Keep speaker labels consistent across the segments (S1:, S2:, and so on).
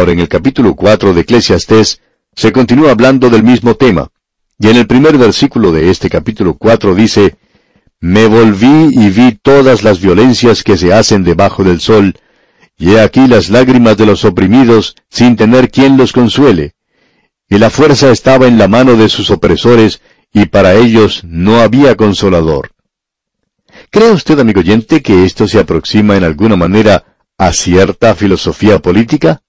S1: Ahora, en el capítulo 4 de Eclesiastés, se continúa hablando del mismo tema. Y en el primer versículo de este capítulo 4 dice, Me volví y vi todas las violencias que se hacen debajo del sol, y he aquí las lágrimas de los oprimidos, sin tener quien los consuele. Y la fuerza estaba en la mano de sus opresores, y para ellos no había consolador. ¿Cree usted, amigo oyente, que esto se aproxima en alguna manera a cierta filosofía política?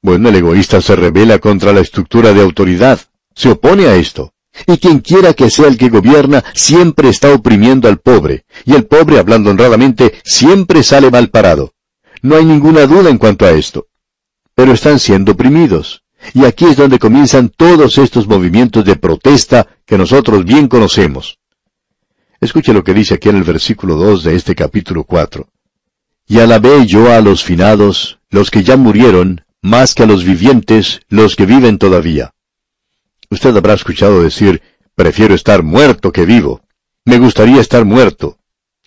S1: Bueno, el egoísta se revela contra la estructura de autoridad, se opone a esto. Y quien quiera que sea el que gobierna siempre está oprimiendo al pobre, y el pobre, hablando honradamente, siempre sale mal parado. No hay ninguna duda en cuanto a esto. Pero están siendo oprimidos. Y aquí es donde comienzan todos estos movimientos de protesta que nosotros bien conocemos. Escuche lo que dice aquí en el versículo 2 de este capítulo 4. Y alabé yo a los finados, los que ya murieron, más que a los vivientes, los que viven todavía. Usted habrá escuchado decir, prefiero estar muerto que vivo. Me gustaría estar muerto.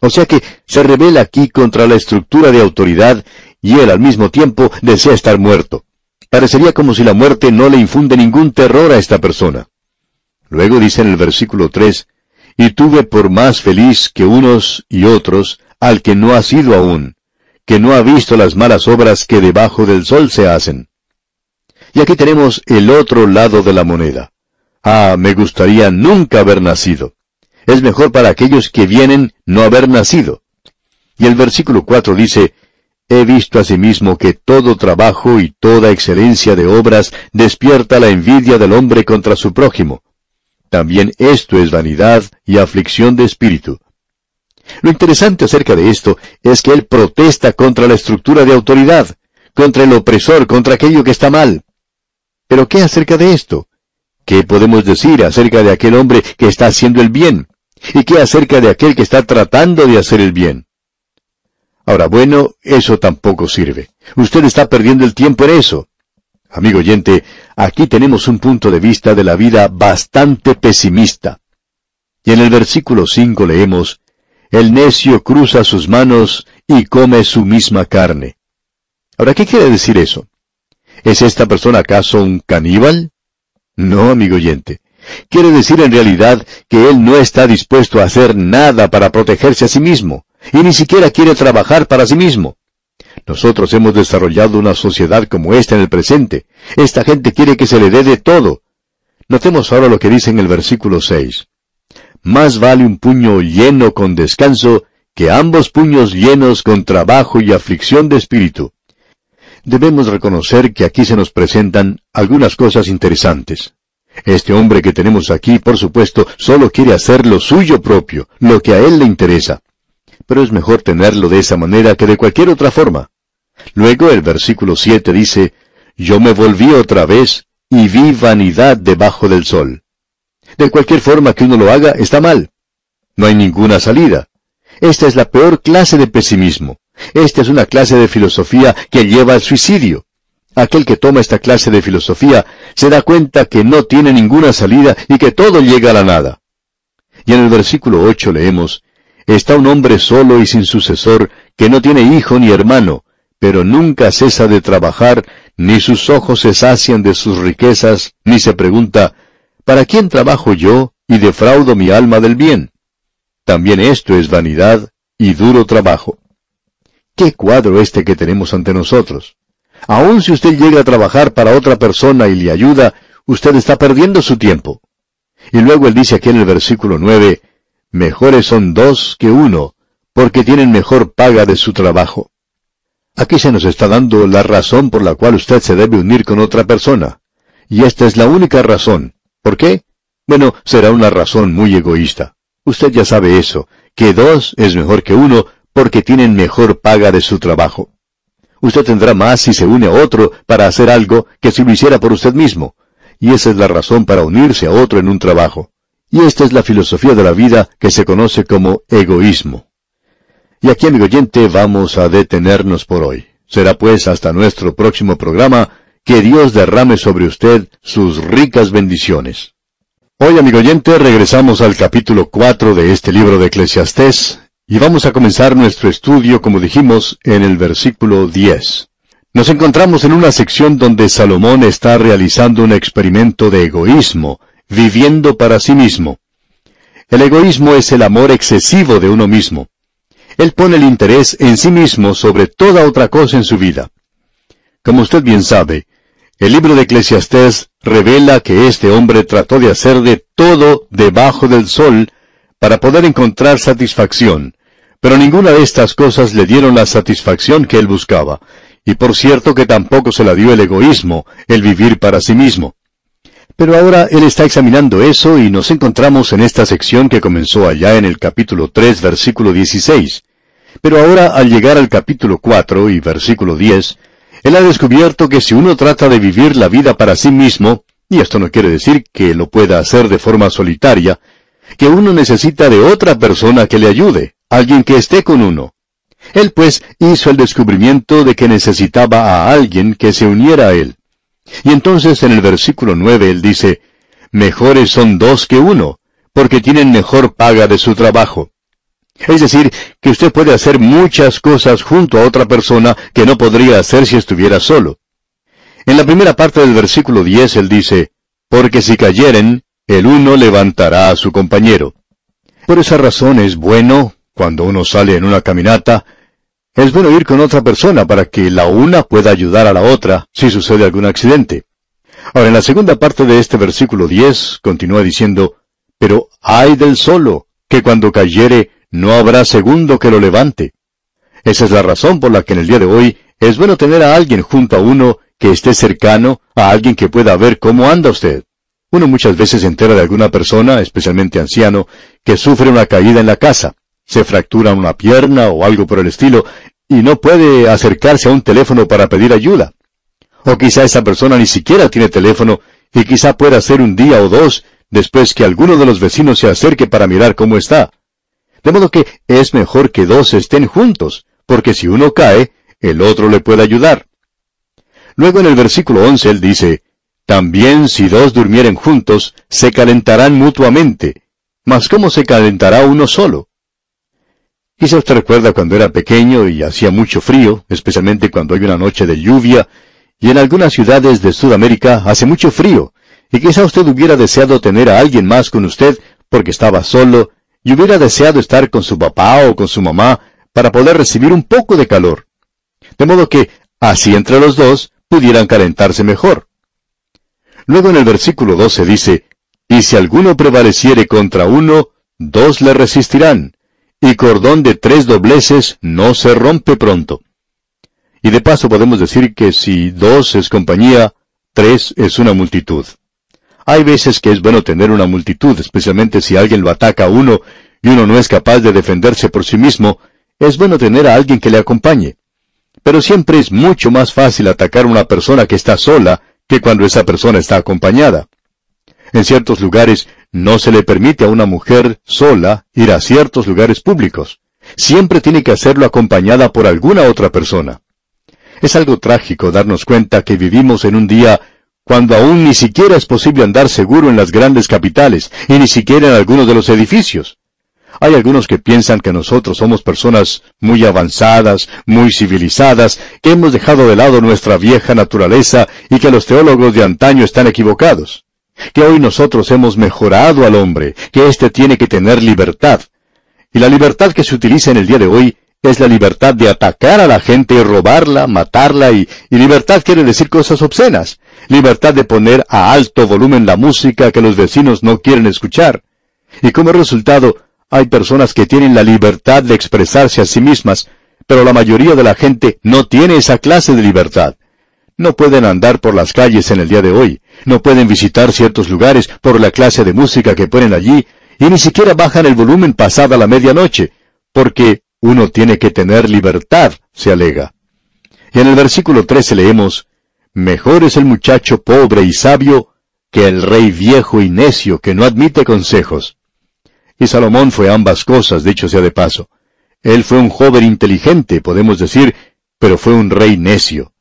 S1: O sea que se revela aquí contra la estructura de autoridad y él al mismo tiempo desea estar muerto. Parecería como si la muerte no le infunde ningún terror a esta persona. Luego dice en el versículo 3, y tuve por más feliz que unos y otros al que no ha sido aún, que no ha visto las malas obras que debajo del sol se hacen. Y aquí tenemos el otro lado de la moneda. Ah, me gustaría nunca haber nacido. Es mejor para aquellos que vienen no haber nacido. Y el versículo 4 dice, He visto asimismo que todo trabajo y toda excelencia de obras despierta la envidia del hombre contra su prójimo. También esto es vanidad y aflicción de espíritu. Lo interesante acerca de esto es que él protesta contra la estructura de autoridad, contra el opresor, contra aquello que está mal. Pero ¿qué acerca de esto? ¿Qué podemos decir acerca de aquel hombre que está haciendo el bien? ¿Y qué acerca de aquel que está tratando de hacer el bien? Ahora, bueno, eso tampoco sirve. Usted está perdiendo el tiempo en eso. Amigo oyente, aquí tenemos un punto de vista de la vida bastante pesimista. Y en el versículo 5 leemos, El necio cruza sus manos y come su misma carne. Ahora, ¿qué quiere decir eso? ¿Es esta persona acaso un caníbal? No, amigo oyente. Quiere decir en realidad que él no está dispuesto a hacer nada para protegerse a sí mismo, y ni siquiera quiere trabajar para sí mismo. Nosotros hemos desarrollado una sociedad como esta en el presente. Esta gente quiere que se le dé de todo. Notemos ahora lo que dice en el versículo 6. Más vale un puño lleno con descanso que ambos puños llenos con trabajo y aflicción de espíritu. Debemos reconocer que aquí se nos presentan algunas cosas interesantes. Este hombre que tenemos aquí, por supuesto, solo quiere hacer lo suyo propio, lo que a él le interesa pero es mejor tenerlo de esa manera que de cualquier otra forma. Luego el versículo 7 dice, Yo me volví otra vez y vi vanidad debajo del sol. De cualquier forma que uno lo haga, está mal. No hay ninguna salida. Esta es la peor clase de pesimismo. Esta es una clase de filosofía que lleva al suicidio. Aquel que toma esta clase de filosofía se da cuenta que no tiene ninguna salida y que todo llega a la nada. Y en el versículo 8 leemos, Está un hombre solo y sin sucesor, que no tiene hijo ni hermano, pero nunca cesa de trabajar, ni sus ojos se sacian de sus riquezas, ni se pregunta, ¿para quién trabajo yo y defraudo mi alma del bien? También esto es vanidad y duro trabajo. ¿Qué cuadro este que tenemos ante nosotros? Aun si usted llega a trabajar para otra persona y le ayuda, usted está perdiendo su tiempo. Y luego él dice aquí en el versículo nueve, Mejores son dos que uno, porque tienen mejor paga de su trabajo. Aquí se nos está dando la razón por la cual usted se debe unir con otra persona. Y esta es la única razón. ¿Por qué? Bueno, será una razón muy egoísta. Usted ya sabe eso, que dos es mejor que uno porque tienen mejor paga de su trabajo. Usted tendrá más si se une a otro para hacer algo que si lo hiciera por usted mismo. Y esa es la razón para unirse a otro en un trabajo. Y esta es la filosofía de la vida que se conoce como egoísmo. Y aquí, amigo oyente, vamos a detenernos por hoy. Será pues hasta nuestro próximo programa que Dios derrame sobre usted sus ricas bendiciones. Hoy, amigo oyente, regresamos al capítulo 4 de este libro de Eclesiastés y vamos a comenzar nuestro estudio, como dijimos, en el versículo 10. Nos encontramos en una sección donde Salomón está realizando un experimento de egoísmo, viviendo para sí mismo. El egoísmo es el amor excesivo de uno mismo. Él pone el interés en sí mismo sobre toda otra cosa en su vida. Como usted bien sabe, el libro de Eclesiastés revela que este hombre trató de hacer de todo debajo del sol para poder encontrar satisfacción, pero ninguna de estas cosas le dieron la satisfacción que él buscaba, y por cierto que tampoco se la dio el egoísmo, el vivir para sí mismo. Pero ahora él está examinando eso y nos encontramos en esta sección que comenzó allá en el capítulo 3, versículo 16. Pero ahora al llegar al capítulo 4 y versículo 10, él ha descubierto que si uno trata de vivir la vida para sí mismo, y esto no quiere decir que lo pueda hacer de forma solitaria, que uno necesita de otra persona que le ayude, alguien que esté con uno. Él pues hizo el descubrimiento de que necesitaba a alguien que se uniera a él. Y entonces en el versículo nueve él dice, Mejores son dos que uno, porque tienen mejor paga de su trabajo. Es decir, que usted puede hacer muchas cosas junto a otra persona que no podría hacer si estuviera solo. En la primera parte del versículo 10 él dice, Porque si cayeren, el uno levantará a su compañero. Por esa razón es bueno, cuando uno sale en una caminata, es bueno ir con otra persona para que la una pueda ayudar a la otra si sucede algún accidente. Ahora, en la segunda parte de este versículo 10 continúa diciendo, Pero ay del solo, que cuando cayere no habrá segundo que lo levante. Esa es la razón por la que en el día de hoy es bueno tener a alguien junto a uno que esté cercano, a alguien que pueda ver cómo anda usted. Uno muchas veces se entera de alguna persona, especialmente anciano, que sufre una caída en la casa, se fractura una pierna o algo por el estilo, y no puede acercarse a un teléfono para pedir ayuda. O quizá esa persona ni siquiera tiene teléfono, y quizá pueda ser un día o dos después que alguno de los vecinos se acerque para mirar cómo está. De modo que es mejor que dos estén juntos, porque si uno cae, el otro le puede ayudar. Luego en el versículo 11 él dice, También si dos durmieren juntos, se calentarán mutuamente. Mas ¿cómo se calentará uno solo? Quizá usted recuerda cuando era pequeño y hacía mucho frío, especialmente cuando hay una noche de lluvia, y en algunas ciudades de Sudamérica hace mucho frío, y quizá usted hubiera deseado tener a alguien más con usted porque estaba solo y hubiera deseado estar con su papá o con su mamá para poder recibir un poco de calor. De modo que, así entre los dos, pudieran calentarse mejor. Luego en el versículo 12 dice, Y si alguno prevaleciere contra uno, dos le resistirán, y cordón de tres dobleces no se rompe pronto. Y de paso podemos decir que si dos es compañía, tres es una multitud. Hay veces que es bueno tener una multitud, especialmente si alguien lo ataca a uno y uno no es capaz de defenderse por sí mismo, es bueno tener a alguien que le acompañe. Pero siempre es mucho más fácil atacar a una persona que está sola que cuando esa persona está acompañada. En ciertos lugares no se le permite a una mujer sola ir a ciertos lugares públicos. Siempre tiene que hacerlo acompañada por alguna otra persona. Es algo trágico darnos cuenta que vivimos en un día cuando aún ni siquiera es posible andar seguro en las grandes capitales, y ni siquiera en algunos de los edificios. Hay algunos que piensan que nosotros somos personas muy avanzadas, muy civilizadas, que hemos dejado de lado nuestra vieja naturaleza y que los teólogos de antaño están equivocados. Que hoy nosotros hemos mejorado al hombre, que éste tiene que tener libertad. Y la libertad que se utiliza en el día de hoy es la libertad de atacar a la gente y robarla, matarla y, y libertad quiere decir cosas obscenas libertad de poner a alto volumen la música que los vecinos no quieren escuchar. Y como resultado, hay personas que tienen la libertad de expresarse a sí mismas, pero la mayoría de la gente no tiene esa clase de libertad. No pueden andar por las calles en el día de hoy, no pueden visitar ciertos lugares por la clase de música que ponen allí, y ni siquiera bajan el volumen pasada la medianoche, porque uno tiene que tener libertad, se alega. Y en el versículo 13 leemos, Mejor es el muchacho pobre y sabio que el rey viejo y necio que no admite consejos. Y Salomón fue ambas cosas, dicho sea de paso. Él fue un joven inteligente, podemos decir, pero fue un rey necio.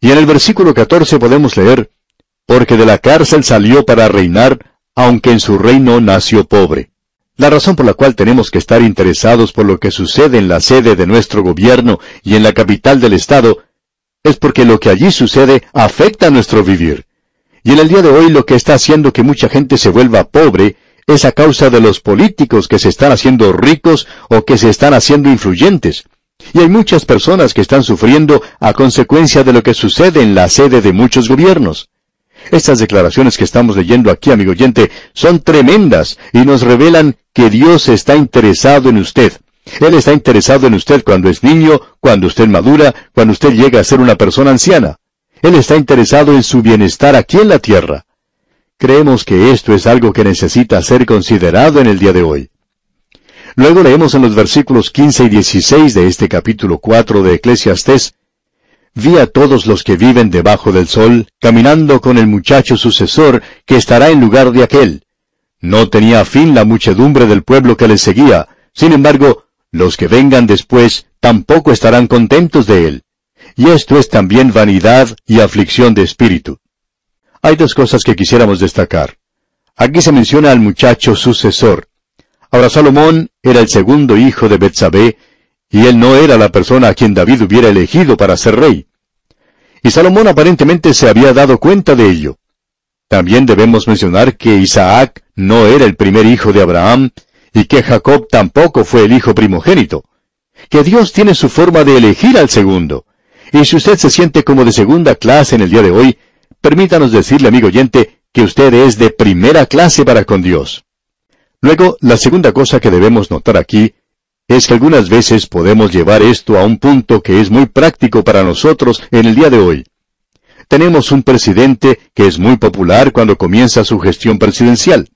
S1: Y en el versículo 14 podemos leer, porque de la cárcel salió para reinar, aunque en su reino nació pobre. La razón por la cual tenemos que estar interesados por lo que sucede en la sede de nuestro gobierno y en la capital del Estado es porque lo que allí sucede afecta nuestro vivir. Y en el día de hoy lo que está haciendo que mucha gente se vuelva pobre es a causa de los políticos que se están haciendo ricos o que se están haciendo influyentes. Y hay muchas personas que están sufriendo a consecuencia de lo que sucede en la sede de muchos gobiernos. Estas declaraciones que estamos leyendo aquí, amigo oyente, son tremendas y nos revelan que Dios está interesado en usted. Él está interesado en usted cuando es niño, cuando usted madura, cuando usted llega a ser una persona anciana. Él está interesado en su bienestar aquí en la tierra. Creemos que esto es algo que necesita ser considerado en el día de hoy. Luego leemos en los versículos 15 y 16 de este capítulo 4 de Eclesiastés, Vi a todos los que viven debajo del sol, caminando con el muchacho sucesor que estará en lugar de aquel. No tenía fin la muchedumbre del pueblo que le seguía, sin embargo, los que vengan después tampoco estarán contentos de él. Y esto es también vanidad y aflicción de espíritu. Hay dos cosas que quisiéramos destacar. Aquí se menciona al muchacho sucesor. Ahora Salomón era el segundo hijo de Betsabé, y él no era la persona a quien David hubiera elegido para ser rey. Y Salomón aparentemente se había dado cuenta de ello. También debemos mencionar que Isaac no era el primer hijo de Abraham, y que Jacob tampoco fue el hijo primogénito. Que Dios tiene su forma de elegir al segundo. Y si usted se siente como de segunda clase en el día de hoy, permítanos decirle, amigo oyente, que usted es de primera clase para con Dios. Luego, la segunda cosa que debemos notar aquí es que algunas veces podemos llevar esto a un punto que es muy práctico para nosotros en el día de hoy. Tenemos un presidente que es muy popular cuando comienza su gestión presidencial.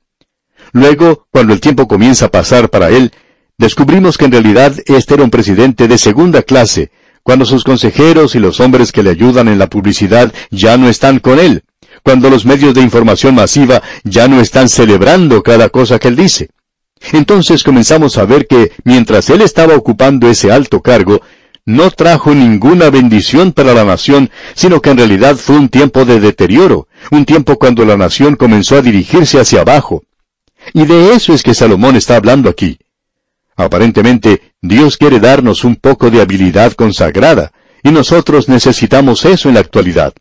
S1: Luego, cuando el tiempo comienza a pasar para él, descubrimos que en realidad este era un presidente de segunda clase, cuando sus consejeros y los hombres que le ayudan en la publicidad ya no están con él, cuando los medios de información masiva ya no están celebrando cada cosa que él dice. Entonces comenzamos a ver que mientras él estaba ocupando ese alto cargo, no trajo ninguna bendición para la nación, sino que en realidad fue un tiempo de deterioro, un tiempo cuando la nación comenzó a dirigirse hacia abajo. Y de eso es que Salomón está hablando aquí. Aparentemente, Dios quiere darnos un poco de habilidad consagrada, y nosotros necesitamos eso en la actualidad.